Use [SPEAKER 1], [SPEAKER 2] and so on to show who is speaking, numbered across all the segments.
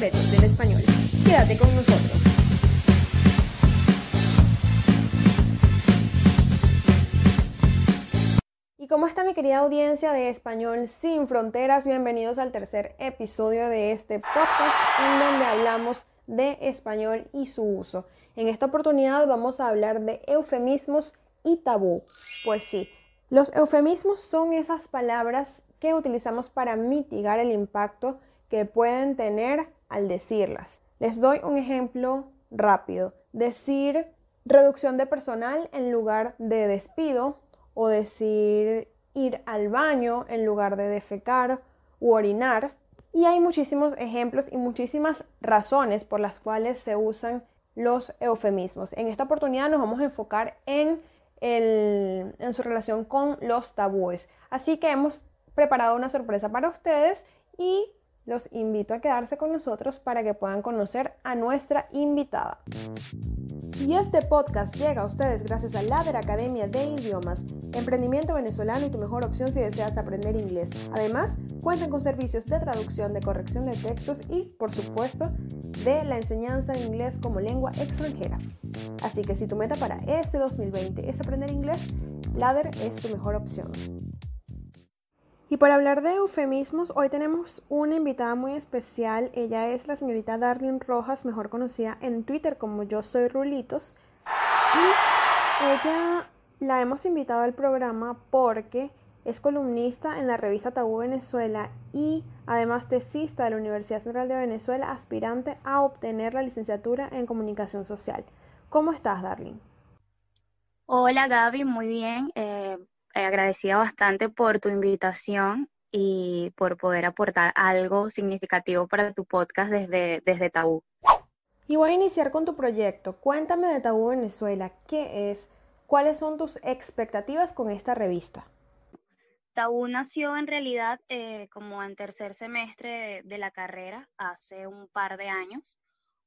[SPEAKER 1] del español. Quédate con nosotros. ¿Y cómo está mi querida audiencia de Español sin Fronteras? Bienvenidos al tercer episodio de este podcast en donde hablamos de español y su uso. En esta oportunidad vamos a hablar de eufemismos y tabú. Pues sí, los eufemismos son esas palabras que utilizamos para mitigar el impacto que pueden tener al decirlas. Les doy un ejemplo rápido. Decir reducción de personal en lugar de despido o decir ir al baño en lugar de defecar u orinar. Y hay muchísimos ejemplos y muchísimas razones por las cuales se usan los eufemismos. En esta oportunidad nos vamos a enfocar en, en su relación con los tabúes. Así que hemos preparado una sorpresa para ustedes y los invito a quedarse con nosotros para que puedan conocer a nuestra invitada. Y este podcast llega a ustedes gracias a Ladder Academia de Idiomas, emprendimiento venezolano y tu mejor opción si deseas aprender inglés. Además, cuentan con servicios de traducción, de corrección de textos y, por supuesto, de la enseñanza de inglés como lengua extranjera. Así que si tu meta para este 2020 es aprender inglés, Ladder es tu mejor opción. Y para hablar de eufemismos, hoy tenemos una invitada muy especial. Ella es la señorita Darlene Rojas, mejor conocida en Twitter como Yo Soy Rulitos. Y ella la hemos invitado al programa porque es columnista en la revista Tabú Venezuela y además tesista de la Universidad Central de Venezuela, aspirante a obtener la licenciatura en comunicación social. ¿Cómo estás, Darlene?
[SPEAKER 2] Hola, Gaby, muy bien. Eh, eh, agradecida bastante por tu invitación y por poder aportar algo significativo para tu podcast desde, desde Tabú.
[SPEAKER 1] Y voy a iniciar con tu proyecto. Cuéntame de Tabú Venezuela. ¿Qué es? ¿Cuáles son tus expectativas con esta revista?
[SPEAKER 2] Tabú nació en realidad eh, como en tercer semestre de la carrera, hace un par de años,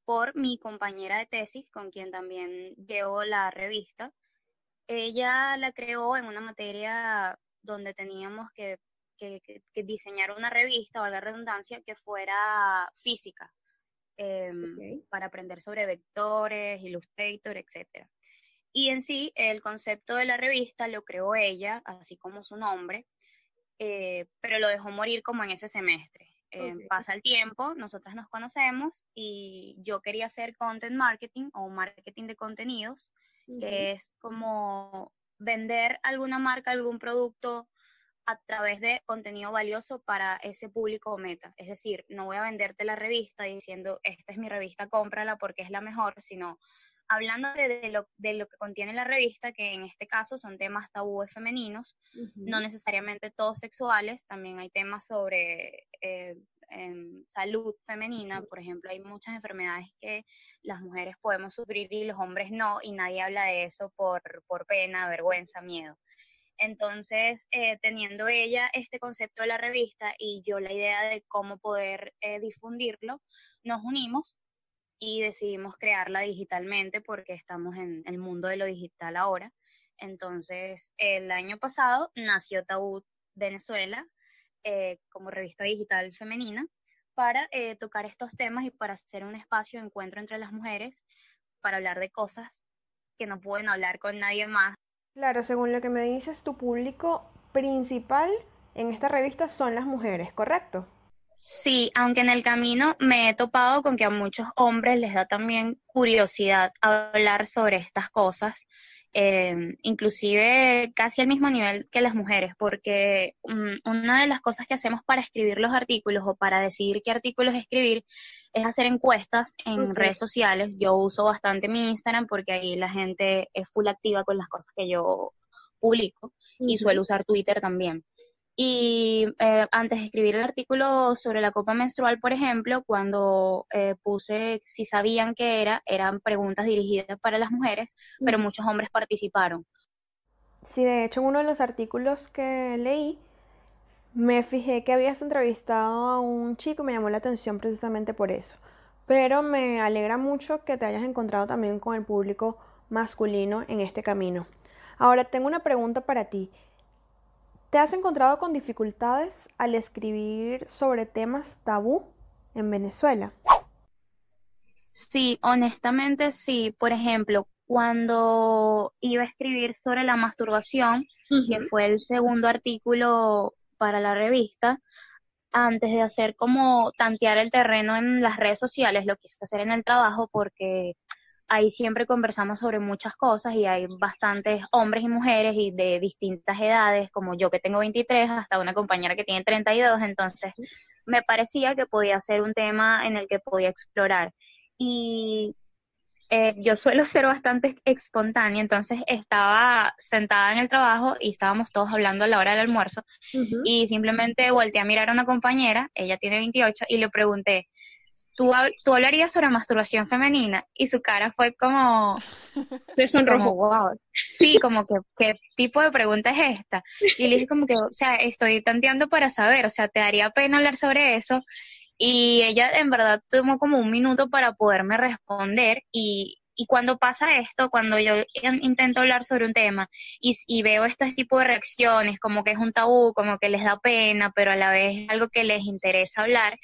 [SPEAKER 2] por mi compañera de tesis, con quien también llevo la revista. Ella la creó en una materia donde teníamos que, diseñar una revista, o la redundancia, que fuera física, em, para aprender sobre vectores, Illustrator, etc. Y en sí, el concepto de la revista lo creó ella, así como su nombre, eh, pero lo dejó morir como en ese semestre. Em, pasa el tiempo, nosotras nos conocemos y yo quería hacer content marketing o marketing de contenidos que es como vender alguna marca, algún producto a través de contenido valioso para ese público meta. Es decir, no voy a venderte la revista diciendo, esta es mi revista, cómprala porque es la mejor, sino hablando de, lo, de lo, que contiene la revista, que en este caso son temas tabúes femeninos, no necesariamente todos sexuales, también hay temas sobre eh, en salud femenina, por ejemplo, hay muchas enfermedades que las mujeres podemos sufrir y los hombres no, y nadie habla de eso por, por pena, vergüenza, miedo. Entonces, eh, teniendo ella este concepto de la revista y yo la idea de cómo poder eh, difundirlo, nos unimos y decidimos crearla digitalmente porque estamos en el mundo de lo digital ahora. Entonces, el año pasado nació Tabú Venezuela, eh, como revista digital femenina para eh, tocar estos temas y para hacer un espacio de encuentro entre las mujeres, para hablar de cosas que no pueden hablar con nadie más.
[SPEAKER 1] Claro, según lo que me dices, tu público principal en esta revista son las mujeres, ¿correcto?
[SPEAKER 2] Sí, aunque en el camino me he topado con que a muchos hombres les da también curiosidad hablar sobre estas cosas eh, inclusive casi al mismo nivel que las mujeres, porque una de las cosas que hacemos para escribir los artículos o para decidir qué artículos escribir es hacer encuestas en redes sociales. Yo uso bastante mi Instagram porque ahí la gente es full activa con las cosas que yo publico y suelo usar Twitter también. Y eh, antes de escribir el artículo sobre la copa menstrual, por ejemplo, cuando eh, puse si sabían qué era, eran preguntas dirigidas para las mujeres, pero muchos hombres participaron.
[SPEAKER 1] Sí, de hecho, en uno de los artículos que leí, me fijé que habías entrevistado a un chico, me llamó la atención precisamente por eso. Pero me alegra mucho que te hayas encontrado también con el público masculino en este camino. Ahora, tengo una pregunta para ti. ¿Te has encontrado con dificultades al escribir sobre temas tabú? en Venezuela.
[SPEAKER 2] Sí, honestamente sí. Por ejemplo, cuando iba a escribir sobre la masturbación, que fue el segundo artículo para la revista, antes de hacer como tantear el terreno en las redes sociales, lo quise hacer en el trabajo porque ahí siempre conversamos sobre muchas cosas y hay bastantes hombres y mujeres y de distintas edades, como yo que tengo 23 hasta una compañera que tiene 32, entonces me parecía que podía ser un tema en el que podía explorar. Y eh, yo suelo ser bastante espontánea, entonces estaba sentada en el trabajo y estábamos todos hablando a la hora del almuerzo y simplemente volteé a mirar a una compañera, ella tiene 28, y le pregunté, ¿tú, ¿tú hablarías sobre masturbación femenina? Y su cara fue como...
[SPEAKER 1] Se sonrojó.
[SPEAKER 2] wow. Sí, como que, ¿qué tipo de pregunta es esta? Y le dije como que, o sea, estoy tanteando para saber, o sea, ¿te daría pena hablar sobre eso? Y ella en verdad tomó como un minuto para poderme responder y, y cuando pasa esto, cuando yo intento hablar sobre un tema y, veo este tipo de reacciones, como que es un tabú, como que les da pena, pero a la vez es algo que les interesa hablar,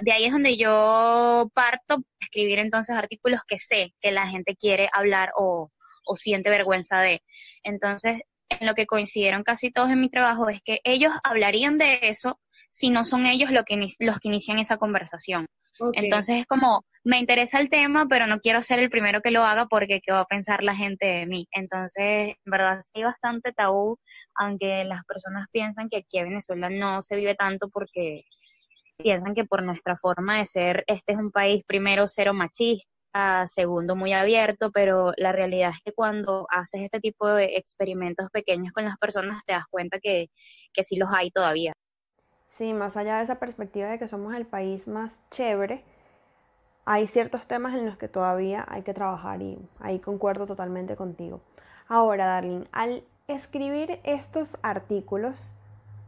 [SPEAKER 2] de ahí es donde yo parto escribir entonces artículos que sé que la gente quiere hablar o siente vergüenza de. Entonces, en lo que coincidieron casi todos en mi trabajo es que ellos hablarían de eso si no son ellos los que, los que inician esa conversación. Entonces es como, me interesa el tema, pero no quiero ser el primero que lo haga porque qué va a pensar la gente de mí. Entonces, en verdad, sí bastante tabú, aunque las personas piensan que aquí en Venezuela no se vive tanto porque piensan que por nuestra forma de ser, este es un país primero cero machista segundo muy abierto, pero la realidad es que cuando haces este tipo de experimentos pequeños con las personas te das cuenta que, que sí los hay todavía.
[SPEAKER 1] Sí, más allá de esa perspectiva de que somos el país más chévere, hay ciertos temas en los que todavía hay que trabajar y ahí concuerdo totalmente contigo. Ahora, Darling, al escribir estos artículos,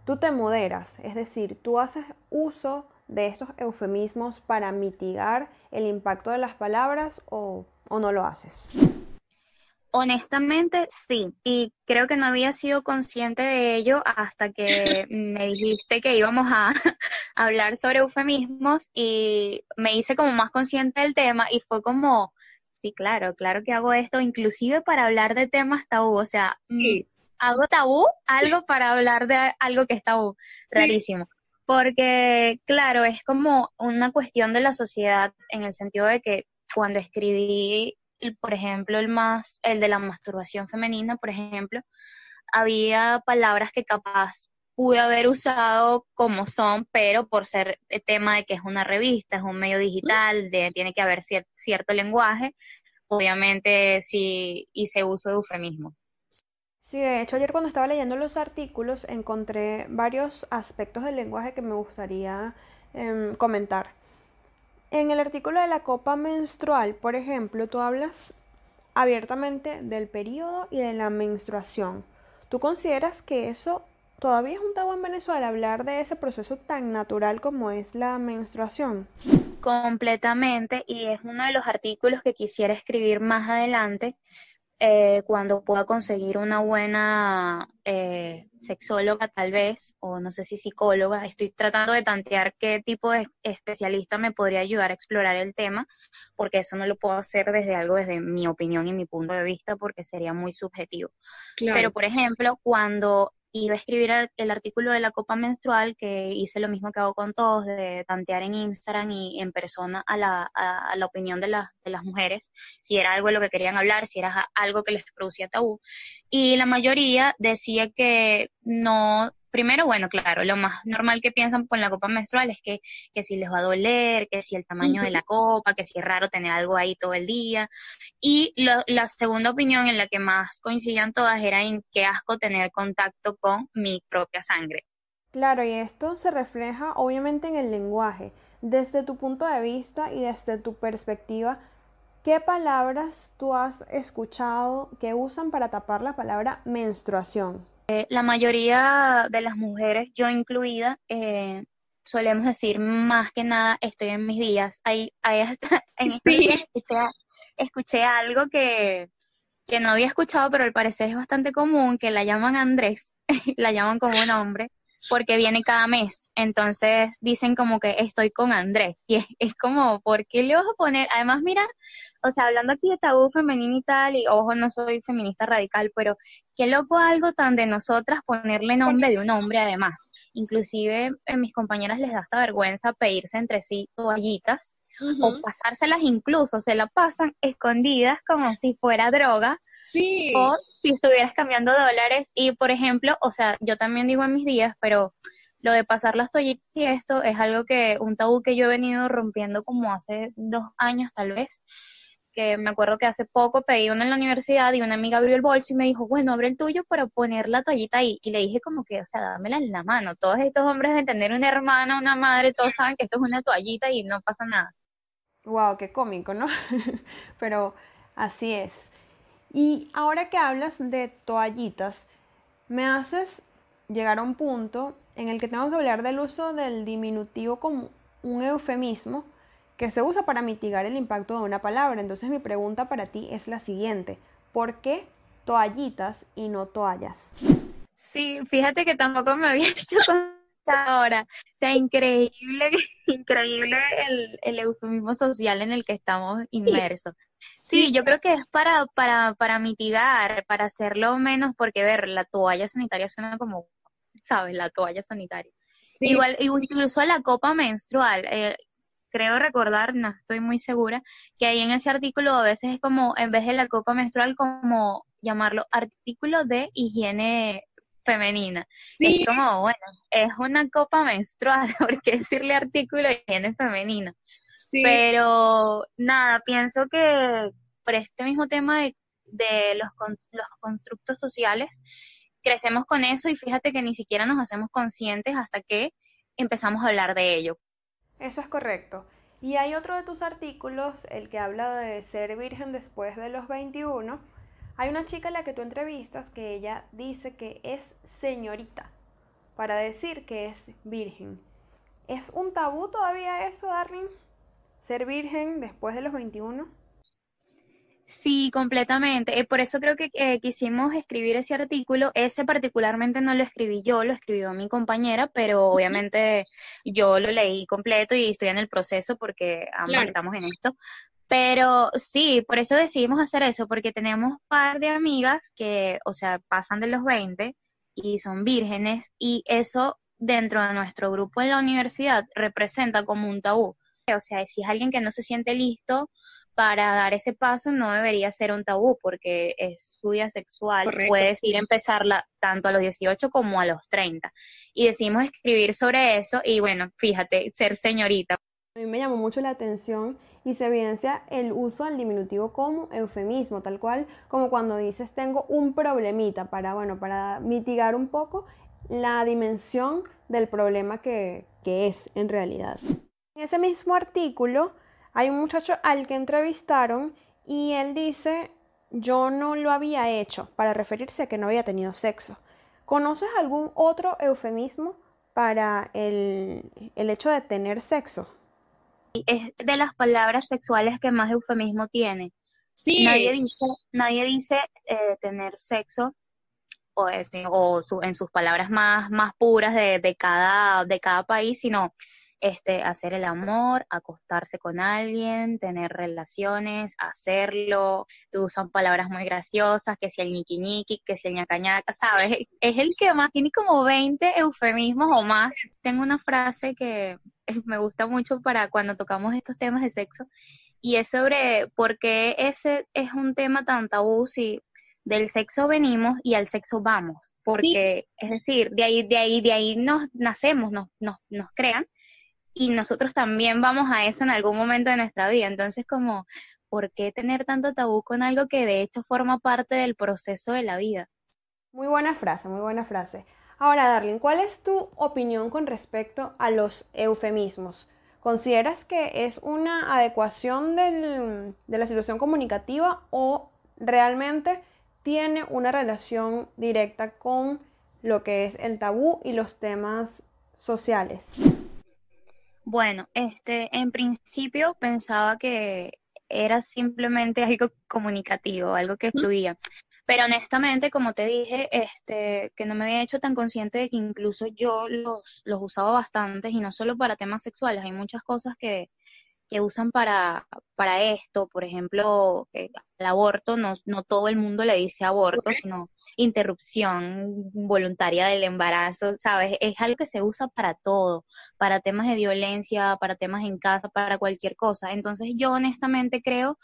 [SPEAKER 1] tú te moderas, es decir, tú haces uso de estos eufemismos para mitigar el impacto de las palabras o, no lo haces?
[SPEAKER 2] Honestamente, sí. Y creo que no había sido consciente de ello hasta que me dijiste que íbamos a, hablar sobre eufemismos y me hice como más consciente del tema y fue como, sí, claro, claro que hago esto, inclusive para hablar de temas tabú. O sea, mm, hago tabú, algo para hablar de algo que es tabú. Rarísimo. Porque, claro, es como una cuestión de la sociedad en el sentido de que cuando escribí, por ejemplo, el más, el de la masturbación femenina, por ejemplo, había palabras que capaz pude haber usado como son, pero por ser el tema de que es una revista, es un medio digital, de, tiene que haber cierto lenguaje, obviamente sí hice uso de eufemismo.
[SPEAKER 1] Sí, de hecho ayer cuando estaba leyendo los artículos encontré varios aspectos del lenguaje que me gustaría em, comentar. En el artículo de la copa menstrual, por ejemplo, tú hablas abiertamente del periodo y de la menstruación. ¿Tú consideras que eso todavía es un tabú en Venezuela, hablar de ese proceso tan natural como es la menstruación?
[SPEAKER 2] Completamente, y es uno de los artículos que quisiera escribir más adelante eh, cuando pueda conseguir una buena eh, sexóloga tal vez, o no sé si psicóloga, estoy tratando de tantear qué tipo de especialista me podría ayudar a explorar el tema, porque eso no lo puedo hacer desde algo, desde mi opinión y mi punto de vista, porque sería muy subjetivo. Pero, por ejemplo, cuando iba a escribir el, artículo de la copa menstrual, que hice lo mismo que hago con todos, de tantear en Instagram y en persona a la, a, la opinión de, de las mujeres, si era algo de lo que querían hablar, si era algo que les producía tabú. Y la mayoría decía que no primero, bueno, claro, lo más normal que piensan con la copa menstrual es que, que si les va a doler, que si el tamaño de la copa, que si es raro tener algo ahí todo el día. Y la segunda opinión en la que más coincidían todas era en qué asco tener contacto con mi propia sangre.
[SPEAKER 1] Claro, y esto se refleja obviamente en el lenguaje. Desde tu punto de vista y desde tu perspectiva, ¿qué palabras tú has escuchado que usan para tapar la palabra menstruación?
[SPEAKER 2] Eh, la mayoría de las mujeres, yo incluida, eh, solemos decir más que nada estoy en mis días. Hay, en este escuché, algo que, que no había escuchado, pero al parecer es bastante común, que la llaman Andrés, la llaman como un hombre. Porque viene cada mes. Entonces dicen como que estoy con Andrés. Y es, es, como, ¿por qué le vas a poner? Además, mira, o sea, hablando aquí de tabú femenino y tal, y ojo, no soy feminista radical, pero qué loco algo tan de nosotras ponerle nombre de un hombre además. Inclusive en mis compañeras les da hasta vergüenza pedirse entre sí toallitas o pasárselas incluso, se la pasan escondidas como si fuera droga.
[SPEAKER 1] Sí.
[SPEAKER 2] O si estuvieras cambiando dólares y, por ejemplo, o sea, yo también digo en mis días, pero lo de pasar las toallitas y esto es algo que, un tabú que yo he venido rompiendo como hace dos años tal vez, que me acuerdo que hace poco pedí uno en la universidad y una amiga abrió el bolso y me dijo, bueno, abre el tuyo para poner la toallita ahí. Y le dije como que, o sea, dámela en la mano. Todos estos hombres de tener una hermana, una madre, todos saben que esto es una toallita y no pasa nada.
[SPEAKER 1] Wow, qué cómico, ¿no? Pero así es. Y ahora que hablas de toallitas, me haces llegar a un punto en el que tengo que hablar del uso del diminutivo como un eufemismo que se usa para mitigar el impacto de una palabra. Entonces mi pregunta para ti es la siguiente. ¿Por qué toallitas y no toallas?
[SPEAKER 2] Sí, fíjate que tampoco me había hecho ahora. O sea, increíble, increíble el, el, eufemismo social en el que estamos inmersos. Sí, yo creo que es para, para, para mitigar, para hacerlo menos, porque ver, la toalla sanitaria suena como, ¿sabes? La toalla sanitaria. Igual, incluso la copa menstrual, eh, creo recordar, no estoy muy segura, que ahí en ese artículo a veces es como, en vez de la copa menstrual, como llamarlo artículo de higiene femenina. Es como, bueno, es una copa menstrual, porque decirle artículo de higiene femenina. Pero nada, pienso que por este mismo tema de, de los, los constructos sociales, crecemos con eso y fíjate que ni siquiera nos hacemos conscientes hasta que empezamos a hablar de ello.
[SPEAKER 1] Eso es correcto. Y hay otro de tus artículos, el que habla de ser virgen después de los 21. Hay una chica a la que tú entrevistas que ella dice que es señorita para decir que es virgen. ¿Es un tabú todavía eso, Darling? ¿Ser virgen después de los 21?
[SPEAKER 2] Sí, completamente. Eh, por eso creo que eh, quisimos escribir ese artículo. Ese particularmente no lo escribí yo, lo escribió mi compañera, pero obviamente yo lo leí completo y estoy en el proceso porque ambas estamos en esto. Pero sí, por eso decidimos hacer eso, porque tenemos un par de amigas que, o sea, pasan de los 20 y son vírgenes y eso dentro de nuestro grupo en la universidad representa como un tabú. O sea, si es alguien que no se siente listo para dar ese paso no debería ser un tabú porque es su vida sexual, puedes ir a empezarla tanto a los 18 como a los 30. Y decidimos escribir sobre eso y bueno, fíjate, ser señorita.
[SPEAKER 1] A mí me llamó mucho la atención y se evidencia el uso del diminutivo como eufemismo, tal cual como cuando dices tengo un problemita para, bueno, para mitigar un poco la dimensión del problema que, que es en realidad. En ese mismo artículo hay un muchacho al que entrevistaron y él dice, yo no lo había hecho para referirse a que no había tenido sexo. ¿Conoces algún otro eufemismo para el, hecho de tener sexo?
[SPEAKER 2] Es de las palabras sexuales que más eufemismo tiene. Sí. Nadie dice, nadie dice eh, tener sexo o, o en sus palabras más, más puras de, de, cada, de cada país, sino este, hacer el amor, acostarse con alguien, tener relaciones, hacerlo, usan palabras muy graciosas, que si el ñiqui ñiqui, que si el ñacañaca, ¿sabes? Es el que más tiene como 20 eufemismos o más. Tengo una frase que me gusta mucho para cuando tocamos estos temas de sexo y es sobre por qué ese es un tema tan tabú si del sexo venimos y al sexo vamos, porque es decir, de ahí, de ahí, de ahí nos nacemos, nos, nos, nos crean y nosotros también vamos a eso en algún momento de nuestra vida. Entonces, como, ¿por qué tener tanto tabú con algo que de hecho forma parte del proceso de la vida?
[SPEAKER 1] Muy buena frase, muy buena frase. Ahora, Darling, ¿cuál es tu opinión con respecto a los eufemismos? ¿Consideras que es una adecuación del, de la situación comunicativa o realmente tiene una relación directa con lo que es el tabú y los temas sociales?
[SPEAKER 2] Bueno, este, en principio pensaba que era simplemente algo comunicativo, algo que fluía. Pero honestamente, como te dije, este, que no me había hecho tan consciente de que incluso yo los, los usaba bastante y no solo para temas sexuales, hay muchas cosas que, que usan para, para esto, por ejemplo, el aborto, no, no todo el mundo le dice aborto, sino interrupción voluntaria del embarazo, ¿sabes? Es algo que se usa para todo, para temas de violencia, para temas en casa, para cualquier cosa. Entonces yo honestamente creo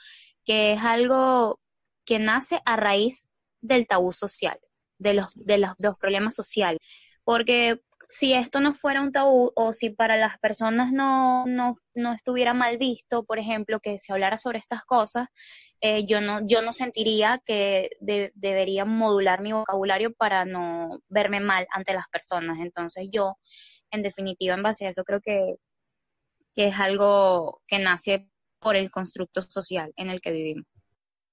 [SPEAKER 2] que es algo que nace a raíz del tabú social, de los, de los, de los problemas sociales. Porque si esto no fuera un tabú o si para las personas no, no, no estuviera mal visto, por ejemplo, que se hablara sobre estas cosas, eh, yo, no, yo no sentiría que debería modular mi vocabulario para no verme mal ante las personas. Entonces yo, en definitiva, en base a eso, creo que, que es algo que nace por el constructo social en el que vivimos.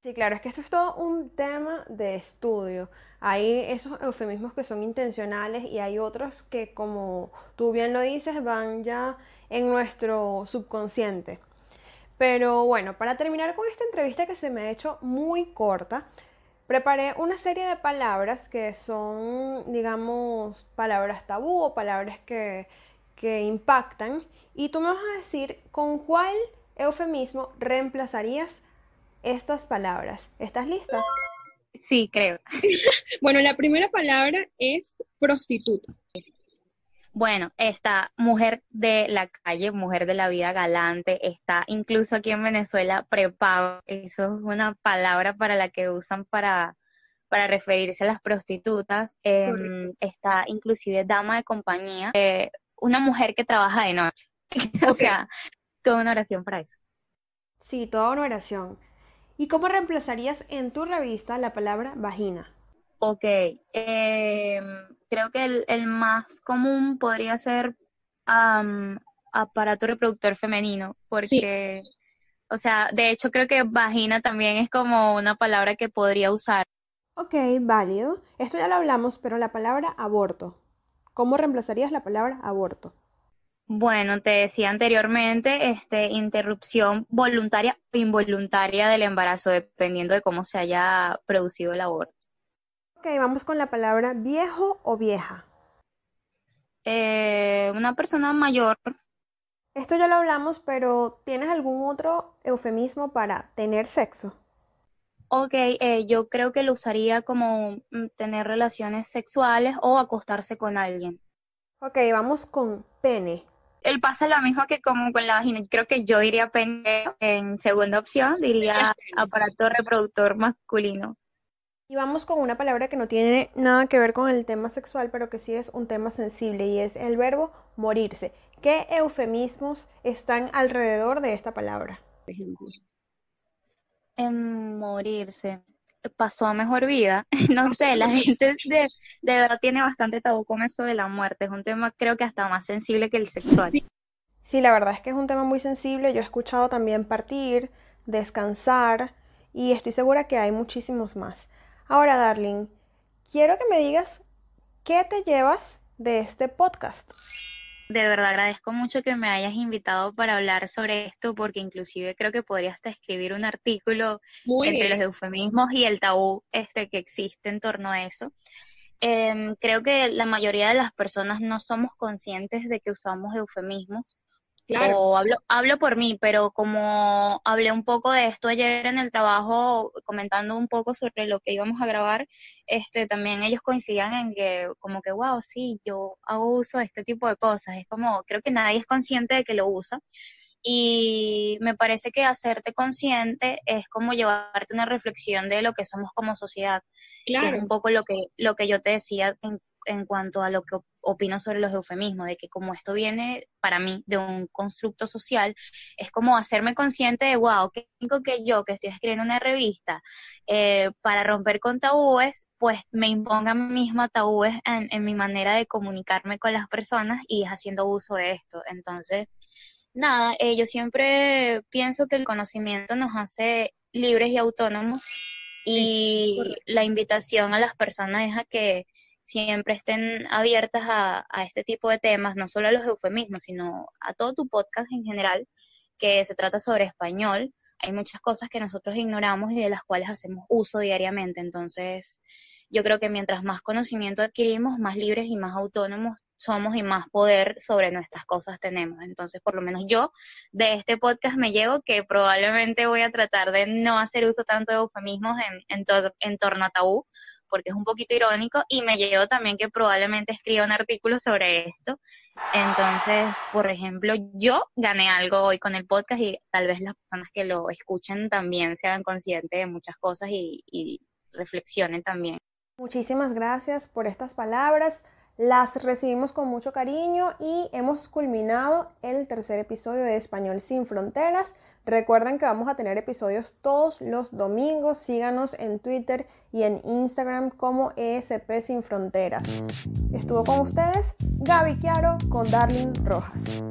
[SPEAKER 1] Sí, claro, es que esto es todo un tema de estudio. Hay esos eufemismos que son intencionales y hay otros que, como tú bien lo dices, van ya en nuestro subconsciente. Pero bueno, para terminar con esta entrevista que se me ha hecho muy corta, preparé una serie de palabras que son, digamos, palabras tabú o palabras que, que impactan. Y tú me vas a decir con cuál eufemismo reemplazarías estas palabras. ¿Estás lista?
[SPEAKER 2] Sí, creo.
[SPEAKER 1] bueno, la primera palabra es prostituta.
[SPEAKER 2] Bueno, esta mujer de la calle, mujer de la vida galante, está incluso aquí en Venezuela prepago. Eso es una palabra para la que usan para, para referirse a las prostitutas. Em, está inclusive dama de compañía, eh, una mujer que trabaja de noche. o sea, toda una oración para eso.
[SPEAKER 1] Sí, toda una oración. ¿Y cómo reemplazarías en tu revista la palabra vagina?
[SPEAKER 2] Ok, em, creo que el, más común podría ser aparato reproductor femenino, porque, o sea, de hecho creo que vagina también es como una palabra que podría usar.
[SPEAKER 1] Ok, válido. Esto ya lo hablamos, pero la palabra aborto. ¿Cómo reemplazarías la palabra aborto?
[SPEAKER 2] Bueno, te decía anteriormente, este, interrupción voluntaria o involuntaria del embarazo, dependiendo de cómo se haya producido el aborto.
[SPEAKER 1] Ok, vamos con la palabra viejo o vieja.
[SPEAKER 2] Eh, una persona mayor.
[SPEAKER 1] Esto ya lo hablamos, pero ¿tienes algún otro eufemismo para tener sexo?
[SPEAKER 2] Ok, eh, yo creo que lo usaría como mm, tener relaciones sexuales o acostarse con alguien.
[SPEAKER 1] Ok, vamos con pene
[SPEAKER 2] él pasa lo mismo que como con la vagina. Creo que yo iría en segunda opción, diría aparato reproductor masculino.
[SPEAKER 1] Y vamos con una palabra que no tiene nada que ver con el tema sexual, pero que sí es un tema sensible y es el verbo morirse. ¿Qué eufemismos están alrededor de esta palabra?
[SPEAKER 2] En morirse pasó a mejor vida. no sé, la gente de, verdad tiene bastante tabú con eso de la muerte. Es un tema creo que hasta más sensible que el sexual.
[SPEAKER 1] Sí, la verdad es que es un tema muy sensible. Yo he escuchado también partir, descansar y estoy segura que hay muchísimos más. Ahora, Darling, quiero que me digas qué te llevas de este podcast.
[SPEAKER 2] De verdad agradezco mucho que me hayas invitado para hablar sobre esto, porque inclusive creo que podría hasta escribir un artículo entre los eufemismos y el tabú este que existe en torno a eso. Em, creo que la mayoría de las personas no somos conscientes de que usamos eufemismos o hablo, hablo por mí, pero como hablé un poco de esto ayer en el trabajo, comentando un poco sobre lo que íbamos a grabar, este, también ellos coincidían en que como que, wow, sí, yo hago uso de este tipo de cosas. Es como, creo que nadie es consciente de que lo usa. Y me parece que hacerte consciente es como llevarte una reflexión de lo que somos como sociedad. Claro. es un poco lo que, lo que yo te decía en en cuanto a lo que opino sobre los eufemismos, de que como esto viene para mí de un constructo social, es como hacerme consciente de, wow, que tengo que yo, que estoy escribiendo una revista, eh, para romper con tabúes, pues me imponga misma tabúes en, en mi manera de comunicarme con las personas y haciendo uso de esto. Entonces, nada, eh, yo siempre pienso que el conocimiento nos hace libres y autónomos y la invitación a las personas es a que siempre estén abiertas a, este tipo de temas, no solo a los eufemismos, sino a todo tu podcast en general, que se trata sobre español, hay muchas cosas que nosotros ignoramos y de las cuales hacemos uso diariamente. Entonces, yo creo que mientras más conocimiento adquirimos, más libres y más autónomos somos y más poder sobre nuestras cosas tenemos. Entonces, por lo menos yo de este podcast me llevo que probablemente voy a tratar de no hacer uso tanto de eufemismos en, en, torno a tabú, porque es un poquito irónico, y me llevo también que probablemente escriba un artículo sobre esto. Entonces, por ejemplo, yo gané algo hoy con el podcast y tal vez las personas que lo escuchen también se hagan conscientes de muchas cosas y, y reflexionen también.
[SPEAKER 1] Muchísimas gracias por estas palabras. Las recibimos con mucho cariño y hemos culminado el tercer episodio de Español sin Fronteras. Recuerden que vamos a tener episodios todos los domingos. Síganos en Twitter y en Instagram como ESP Sin Fronteras. Estuvo con ustedes Gaby Chiaro con Darling Rojas.